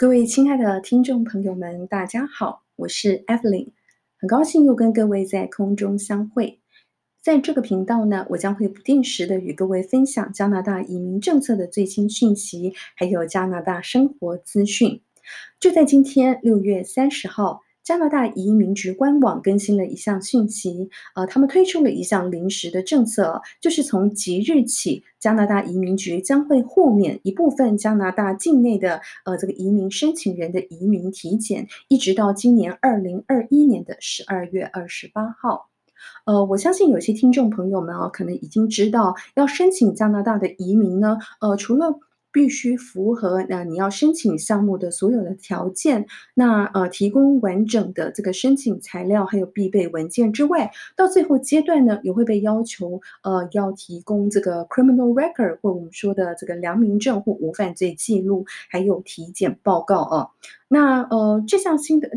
各位亲爱的听众朋友们，大家好，我是 Evelyn，很高兴又跟各位在空中相会。在这个频道呢，我将会不定时的与各位分享加拿大移民政策的最新讯息，还有加拿大生活资讯。就在今天六月三十号。加拿大移民局官网更新了一项讯息，呃，他们推出了一项临时的政策，就是从即日起，加拿大移民局将会豁免一部分加拿大境内的呃这个移民申请人的移民体检，一直到今年二零二一年的十二月二十八号。呃，我相信有些听众朋友们啊，可能已经知道，要申请加拿大的移民呢，呃，除了必须符合那你要申请项目的所有的条件，那呃提供完整的这个申请材料还有必备文件之外，到最后阶段呢，也会被要求呃要提供这个 criminal record 或我们说的这个良民证或无犯罪记录，还有体检报告啊。那呃这项新的。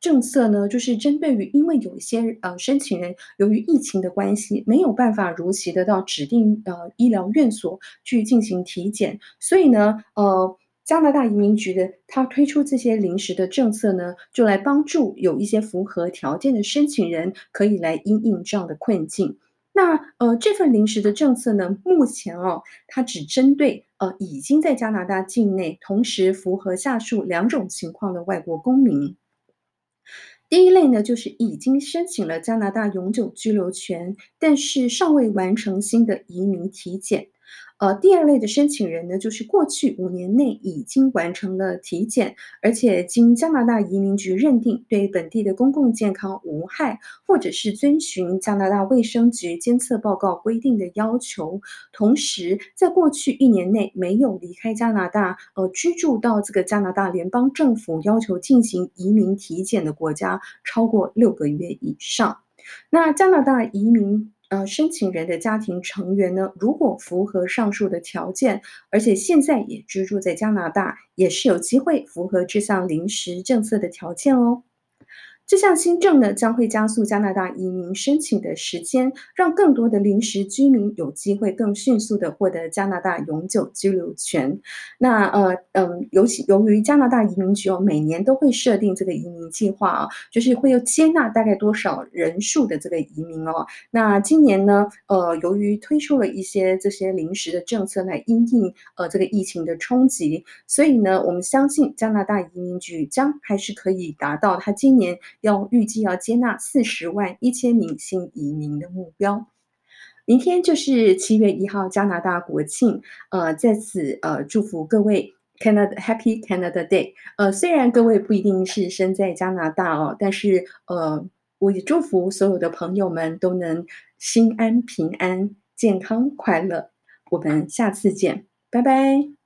政策呢，就是针对于因为有一些呃申请人由于疫情的关系，没有办法如期的到指定呃医疗院所去进行体检，所以呢，呃加拿大移民局的他推出这些临时的政策呢，就来帮助有一些符合条件的申请人可以来因应这样的困境。那呃这份临时的政策呢，目前哦，它只针对呃已经在加拿大境内同时符合下述两种情况的外国公民。第一类呢，就是已经申请了加拿大永久居留权，但是尚未完成新的移民体检。呃，第二类的申请人呢，就是过去五年内已经完成了体检，而且经加拿大移民局认定对本地的公共健康无害，或者是遵循加拿大卫生局监测报告规定的要求，同时在过去一年内没有离开加拿大，呃，居住到这个加拿大联邦政府要求进行移民体检的国家超过六个月以上。那加拿大移民。呃，申请人的家庭成员呢，如果符合上述的条件，而且现在也居住在加拿大，也是有机会符合这项临时政策的条件哦。这项新政呢，将会加速加拿大移民申请的时间，让更多的临时居民有机会更迅速地获得加拿大永久居留权。那呃嗯，尤其由于加拿大移民局哦，每年都会设定这个移民计划啊，就是会有接纳大概多少人数的这个移民哦。那今年呢，呃，由于推出了一些这些临时的政策来因应呃这个疫情的冲击，所以呢，我们相信加拿大移民局将还是可以达到他今年。要预计要接纳四十万一千名新移民的目标。明天就是七月一号，加拿大国庆。呃，在此呃祝福各位 Canada Happy Canada Day。呃，虽然各位不一定是身在加拿大哦，但是呃，我也祝福所有的朋友们都能心安平安、健康快乐。我们下次见，拜拜。